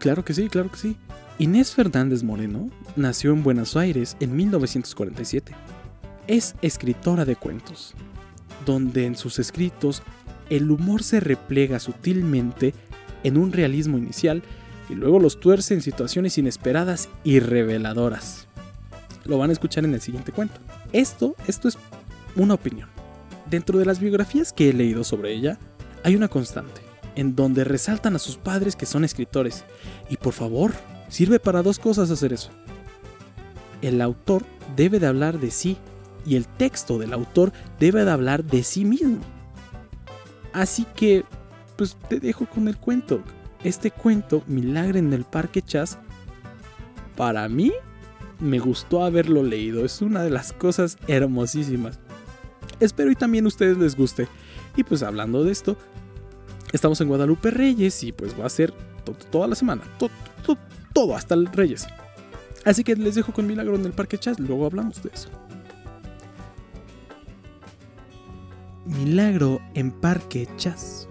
claro que sí, claro que sí. Inés Fernández Moreno nació en Buenos Aires en 1947. Es escritora de cuentos, donde en sus escritos el humor se replega sutilmente en un realismo inicial y luego los tuerce en situaciones inesperadas y reveladoras. Lo van a escuchar en el siguiente cuento. Esto, esto es una opinión. Dentro de las biografías que he leído sobre ella, hay una constante, en donde resaltan a sus padres que son escritores. Y por favor, sirve para dos cosas hacer eso. El autor debe de hablar de sí y el texto del autor debe de hablar de sí mismo. Así que, pues te dejo con el cuento. Este cuento, Milagre en el Parque Chas, para mí me gustó haberlo leído. Es una de las cosas hermosísimas. Espero y también a ustedes les guste. Y pues hablando de esto, estamos en Guadalupe Reyes y pues va a ser toda la semana. todo hasta el Reyes. Así que les dejo con Milagro en el Parque Chas, luego hablamos de eso. Milagro en Parque Chas.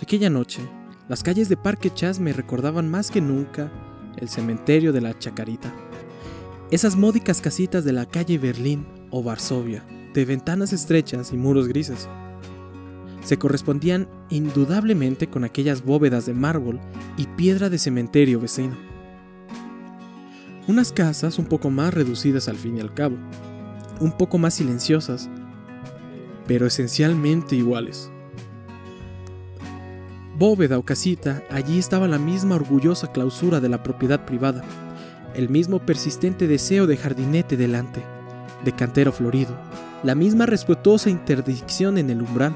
Aquella noche, las calles de Parque Chas me recordaban más que nunca el cementerio de la Chacarita. Esas módicas casitas de la calle Berlín o Varsovia, de ventanas estrechas y muros grises. Se correspondían indudablemente con aquellas bóvedas de mármol y piedra de cementerio vecino. Unas casas un poco más reducidas al fin y al cabo, un poco más silenciosas, pero esencialmente iguales. Bóveda o casita, allí estaba la misma orgullosa clausura de la propiedad privada, el mismo persistente deseo de jardinete delante, de cantero florido, la misma respetuosa interdicción en el umbral.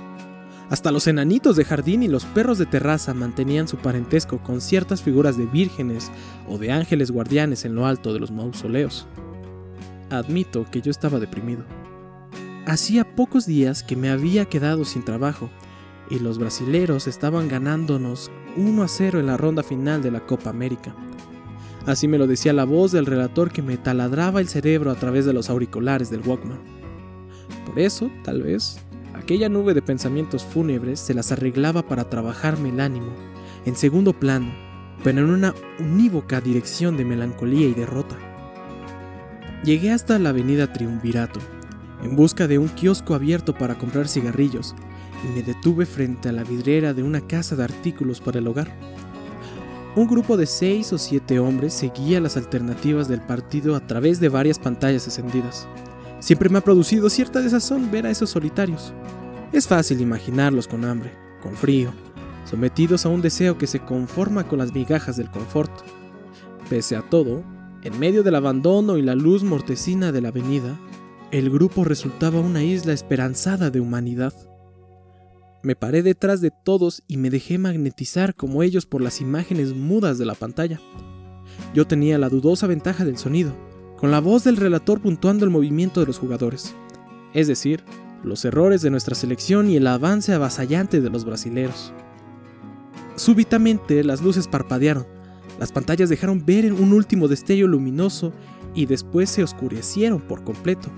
Hasta los enanitos de jardín y los perros de terraza mantenían su parentesco con ciertas figuras de vírgenes o de ángeles guardianes en lo alto de los mausoleos. Admito que yo estaba deprimido. Hacía pocos días que me había quedado sin trabajo y los brasileros estaban ganándonos 1 a 0 en la ronda final de la Copa América. Así me lo decía la voz del relator que me taladraba el cerebro a través de los auriculares del Walkman. Por eso, tal vez, aquella nube de pensamientos fúnebres se las arreglaba para trabajarme el ánimo, en segundo plano, pero en una unívoca dirección de melancolía y derrota. Llegué hasta la avenida Triunvirato, en busca de un kiosco abierto para comprar cigarrillos, y me detuve frente a la vidriera de una casa de artículos para el hogar. Un grupo de seis o siete hombres seguía las alternativas del partido a través de varias pantallas encendidas. Siempre me ha producido cierta desazón ver a esos solitarios. Es fácil imaginarlos con hambre, con frío, sometidos a un deseo que se conforma con las migajas del confort. Pese a todo, en medio del abandono y la luz mortecina de la avenida, el grupo resultaba una isla esperanzada de humanidad. Me paré detrás de todos y me dejé magnetizar como ellos por las imágenes mudas de la pantalla. Yo tenía la dudosa ventaja del sonido, con la voz del relator puntuando el movimiento de los jugadores, es decir, los errores de nuestra selección y el avance avasallante de los brasileros. Súbitamente las luces parpadearon, las pantallas dejaron ver un último destello luminoso y después se oscurecieron por completo,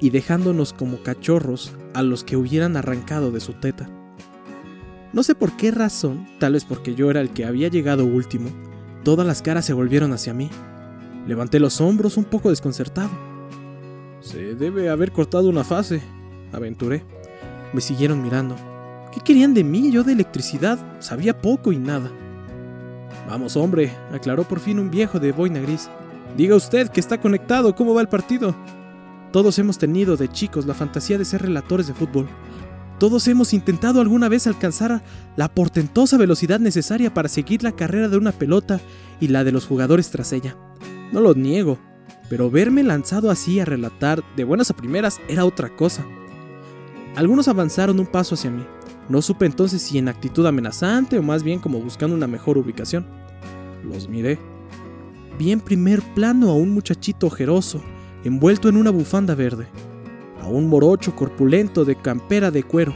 y dejándonos como cachorros a los que hubieran arrancado de su teta. No sé por qué razón, tal vez porque yo era el que había llegado último, todas las caras se volvieron hacia mí. Levanté los hombros un poco desconcertado. Se debe haber cortado una fase, aventuré. Me siguieron mirando. ¿Qué querían de mí? Yo de electricidad sabía poco y nada. Vamos, hombre, aclaró por fin un viejo de boina gris. Diga usted que está conectado, ¿cómo va el partido? Todos hemos tenido de chicos la fantasía de ser relatores de fútbol. Todos hemos intentado alguna vez alcanzar la portentosa velocidad necesaria para seguir la carrera de una pelota y la de los jugadores tras ella. No lo niego, pero verme lanzado así a relatar de buenas a primeras era otra cosa. Algunos avanzaron un paso hacia mí. No supe entonces si en actitud amenazante o más bien como buscando una mejor ubicación. Los miré. Vi en primer plano a un muchachito ojeroso, envuelto en una bufanda verde a un morocho corpulento de campera de cuero,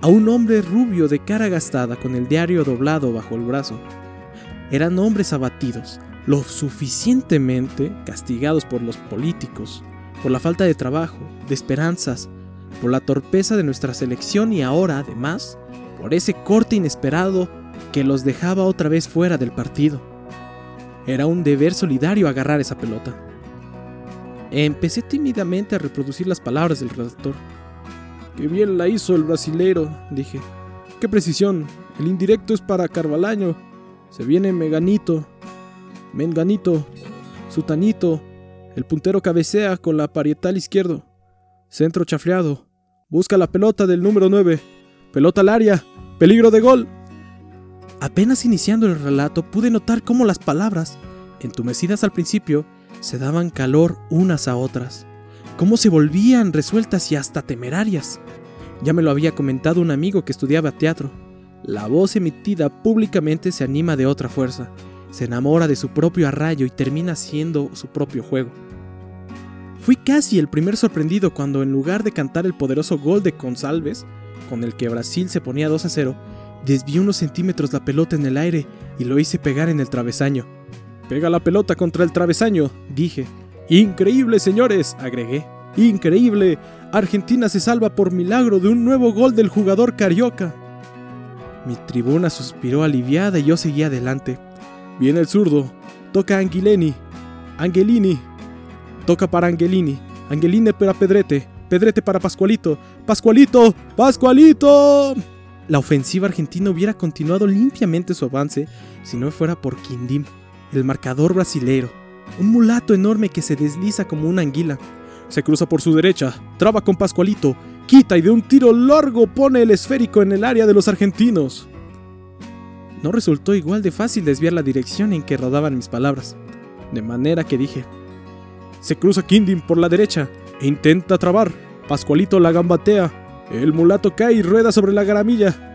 a un hombre rubio de cara gastada con el diario doblado bajo el brazo. Eran hombres abatidos, lo suficientemente castigados por los políticos, por la falta de trabajo, de esperanzas, por la torpeza de nuestra selección y ahora, además, por ese corte inesperado que los dejaba otra vez fuera del partido. Era un deber solidario agarrar esa pelota. Empecé tímidamente a reproducir las palabras del redactor. Qué bien la hizo el brasilero, dije. Qué precisión. El indirecto es para Carvalaño. Se viene Meganito. Menganito. Sutanito. El puntero cabecea con la parietal izquierdo. Centro chafleado. Busca la pelota del número 9. Pelota al área. Peligro de gol. Apenas iniciando el relato pude notar cómo las palabras, entumecidas al principio, se daban calor unas a otras, cómo se volvían resueltas y hasta temerarias. Ya me lo había comentado un amigo que estudiaba teatro. La voz emitida públicamente se anima de otra fuerza, se enamora de su propio arrayo y termina siendo su propio juego. Fui casi el primer sorprendido cuando en lugar de cantar el poderoso gol de Consalves, con el que Brasil se ponía 2 a 0, desvié unos centímetros la pelota en el aire y lo hice pegar en el travesaño. Pega la pelota contra el travesaño, dije. Increíble, señores, agregué. Increíble. Argentina se salva por milagro de un nuevo gol del jugador carioca. Mi tribuna suspiró aliviada y yo seguí adelante. Viene el zurdo. Toca Angelini. Angelini. Toca para Angelini. Angelini para Pedrete. Pedrete para Pascualito. Pascualito. Pascualito. La ofensiva argentina hubiera continuado limpiamente su avance si no fuera por Quindim, el marcador brasilero, un mulato enorme que se desliza como una anguila. Se cruza por su derecha, traba con Pascualito, quita y de un tiro largo pone el esférico en el área de los argentinos. No resultó igual de fácil desviar la dirección en que rodaban mis palabras, de manera que dije, se cruza Quindim por la derecha e intenta trabar, Pascualito la gambatea, el mulato cae y rueda sobre la garamilla.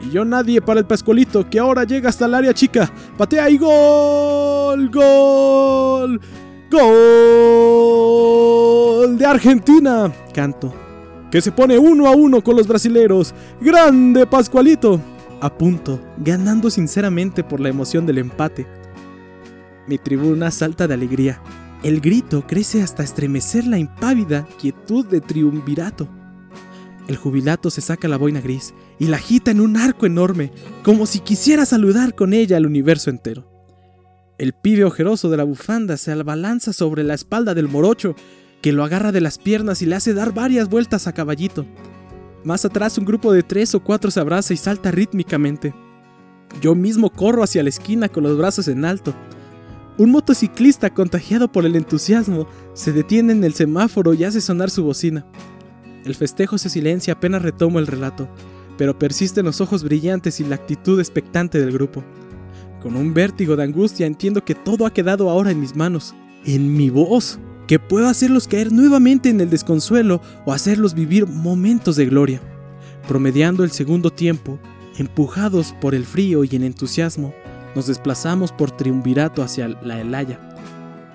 Y yo nadie para el Pascualito, que ahora llega hasta el área chica. Patea y gol. Gol. Gol de Argentina. Canto. Que se pone uno a uno con los brasileros. Grande Pascualito. A punto, ganando sinceramente por la emoción del empate. Mi tribuna salta de alegría. El grito crece hasta estremecer la impávida quietud de triunvirato. El jubilato se saca la boina gris y la agita en un arco enorme, como si quisiera saludar con ella al universo entero. El pibe ojeroso de la bufanda se abalanza sobre la espalda del morocho, que lo agarra de las piernas y le hace dar varias vueltas a caballito. Más atrás un grupo de tres o cuatro se abraza y salta rítmicamente. Yo mismo corro hacia la esquina con los brazos en alto. Un motociclista contagiado por el entusiasmo se detiene en el semáforo y hace sonar su bocina. El festejo se silencia apenas retomo el relato, pero persisten los ojos brillantes y la actitud expectante del grupo. Con un vértigo de angustia entiendo que todo ha quedado ahora en mis manos, en mi voz, que puedo hacerlos caer nuevamente en el desconsuelo o hacerlos vivir momentos de gloria. Promediando el segundo tiempo, empujados por el frío y el entusiasmo, nos desplazamos por triunvirato hacia la Elaya.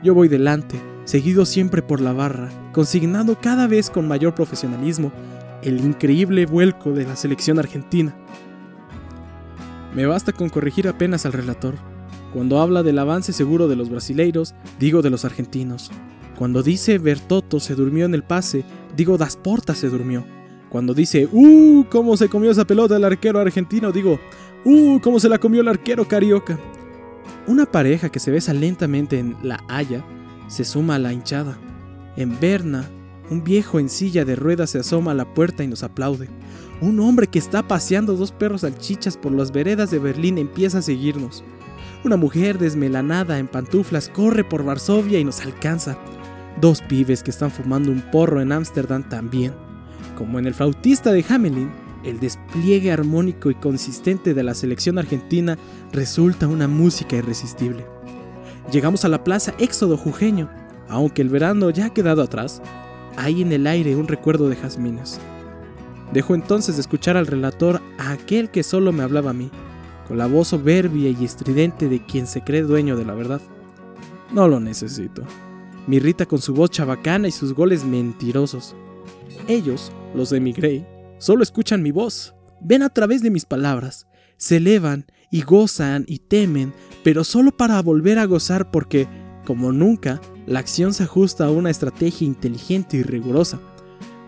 Yo voy delante, seguido siempre por la barra, consignando cada vez con mayor profesionalismo el increíble vuelco de la selección argentina. Me basta con corregir apenas al relator. Cuando habla del avance seguro de los brasileiros, digo de los argentinos. Cuando dice Bertotto se durmió en el pase, digo Das Porta se durmió. Cuando dice, ¡uh! ¿Cómo se comió esa pelota el arquero argentino? Digo, ¡uh! ¿Cómo se la comió el arquero carioca? Una pareja que se besa lentamente en La Haya se suma a la hinchada. En Berna, un viejo en silla de ruedas se asoma a la puerta y nos aplaude. Un hombre que está paseando dos perros salchichas por las veredas de Berlín empieza a seguirnos. Una mujer desmelanada en pantuflas corre por Varsovia y nos alcanza. Dos pibes que están fumando un porro en Ámsterdam también. Como en el flautista de Hamelin, el despliegue armónico y consistente de la selección argentina resulta una música irresistible. Llegamos a la plaza Éxodo Jujeño. Aunque el verano ya ha quedado atrás, hay en el aire un recuerdo de jazmines. Dejo entonces de escuchar al relator a aquel que solo me hablaba a mí, con la voz soberbia y estridente de quien se cree dueño de la verdad. No lo necesito. Me irrita con su voz chabacana y sus goles mentirosos. Ellos, los de mi Grey, solo escuchan mi voz, ven a través de mis palabras, se elevan y gozan y temen, pero solo para volver a gozar porque, como nunca, la acción se ajusta a una estrategia inteligente y rigurosa.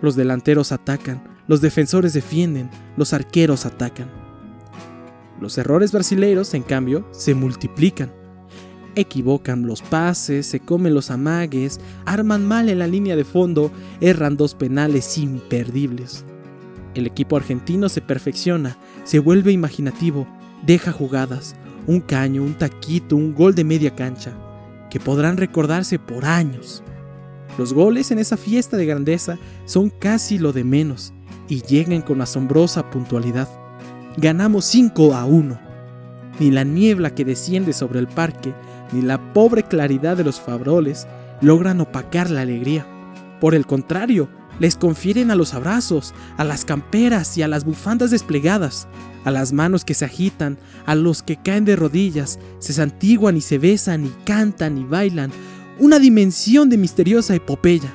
Los delanteros atacan, los defensores defienden, los arqueros atacan. Los errores brasileiros, en cambio, se multiplican. Equivocan los pases, se comen los amagues, arman mal en la línea de fondo, erran dos penales imperdibles. El equipo argentino se perfecciona, se vuelve imaginativo, deja jugadas, un caño, un taquito, un gol de media cancha, que podrán recordarse por años. Los goles en esa fiesta de grandeza son casi lo de menos y llegan con asombrosa puntualidad. Ganamos 5 a 1. Ni la niebla que desciende sobre el parque, ni la pobre claridad de los faroles logran opacar la alegría. Por el contrario, les confieren a los abrazos, a las camperas y a las bufandas desplegadas, a las manos que se agitan, a los que caen de rodillas, se santiguan y se besan y cantan y bailan, una dimensión de misteriosa epopeya.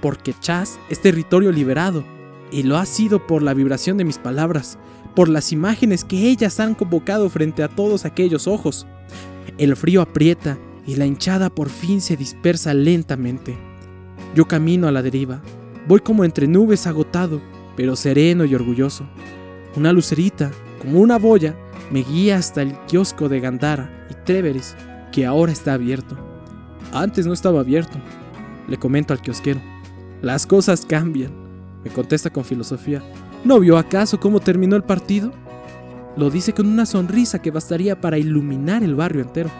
Porque Chas es territorio liberado, y lo ha sido por la vibración de mis palabras, por las imágenes que ellas han convocado frente a todos aquellos ojos. El frío aprieta y la hinchada por fin se dispersa lentamente. Yo camino a la deriva, Voy como entre nubes agotado, pero sereno y orgulloso. Una lucerita, como una boya, me guía hasta el kiosco de Gandara y Treveris, que ahora está abierto. Antes no estaba abierto, le comento al kiosquero. Las cosas cambian, me contesta con filosofía. ¿No vio acaso cómo terminó el partido? Lo dice con una sonrisa que bastaría para iluminar el barrio entero.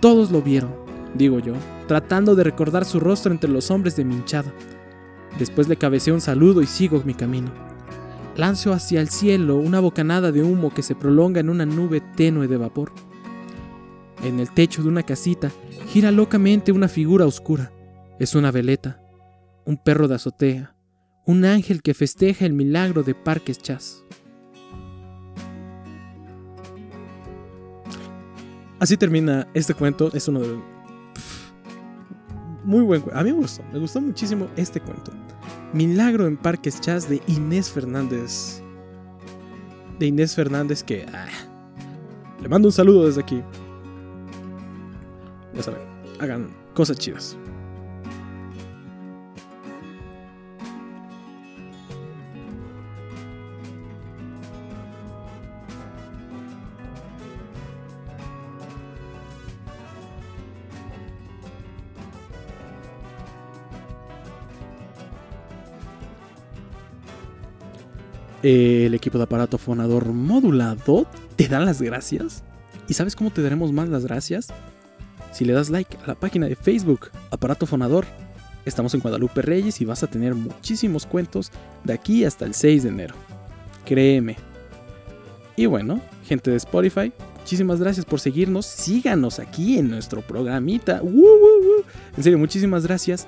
Todos lo vieron, digo yo, tratando de recordar su rostro entre los hombres de mi hinchada. Después le cabeceo un saludo y sigo mi camino. Lanzo hacia el cielo una bocanada de humo que se prolonga en una nube tenue de vapor. En el techo de una casita gira locamente una figura oscura. Es una veleta, un perro de azotea, un ángel que festeja el milagro de Parques Chas. Así termina este cuento. Es uno de muy buen A mí me gustó, me gustó muchísimo este cuento. Milagro en Parques Chas de Inés Fernández. De Inés Fernández que... Ah, le mando un saludo desde aquí. Ya saben, hagan cosas chidas. El equipo de aparato fonador modulado te da las gracias. ¿Y sabes cómo te daremos más las gracias? Si le das like a la página de Facebook, Aparato Fonador. Estamos en Guadalupe Reyes y vas a tener muchísimos cuentos de aquí hasta el 6 de enero. Créeme. Y bueno, gente de Spotify, muchísimas gracias por seguirnos. Síganos aquí en nuestro programita. En serio, muchísimas gracias.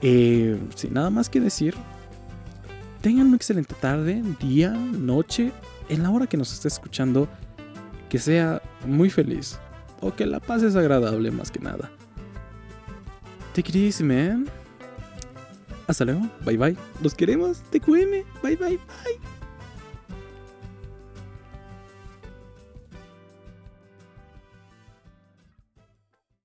Eh, sin nada más que decir, tengan una excelente tarde, día, noche, en la hora que nos estés escuchando, que sea muy feliz o que la paz es agradable más que nada. Take it man. Hasta luego. Bye bye. Los queremos. TQM. Bye bye bye.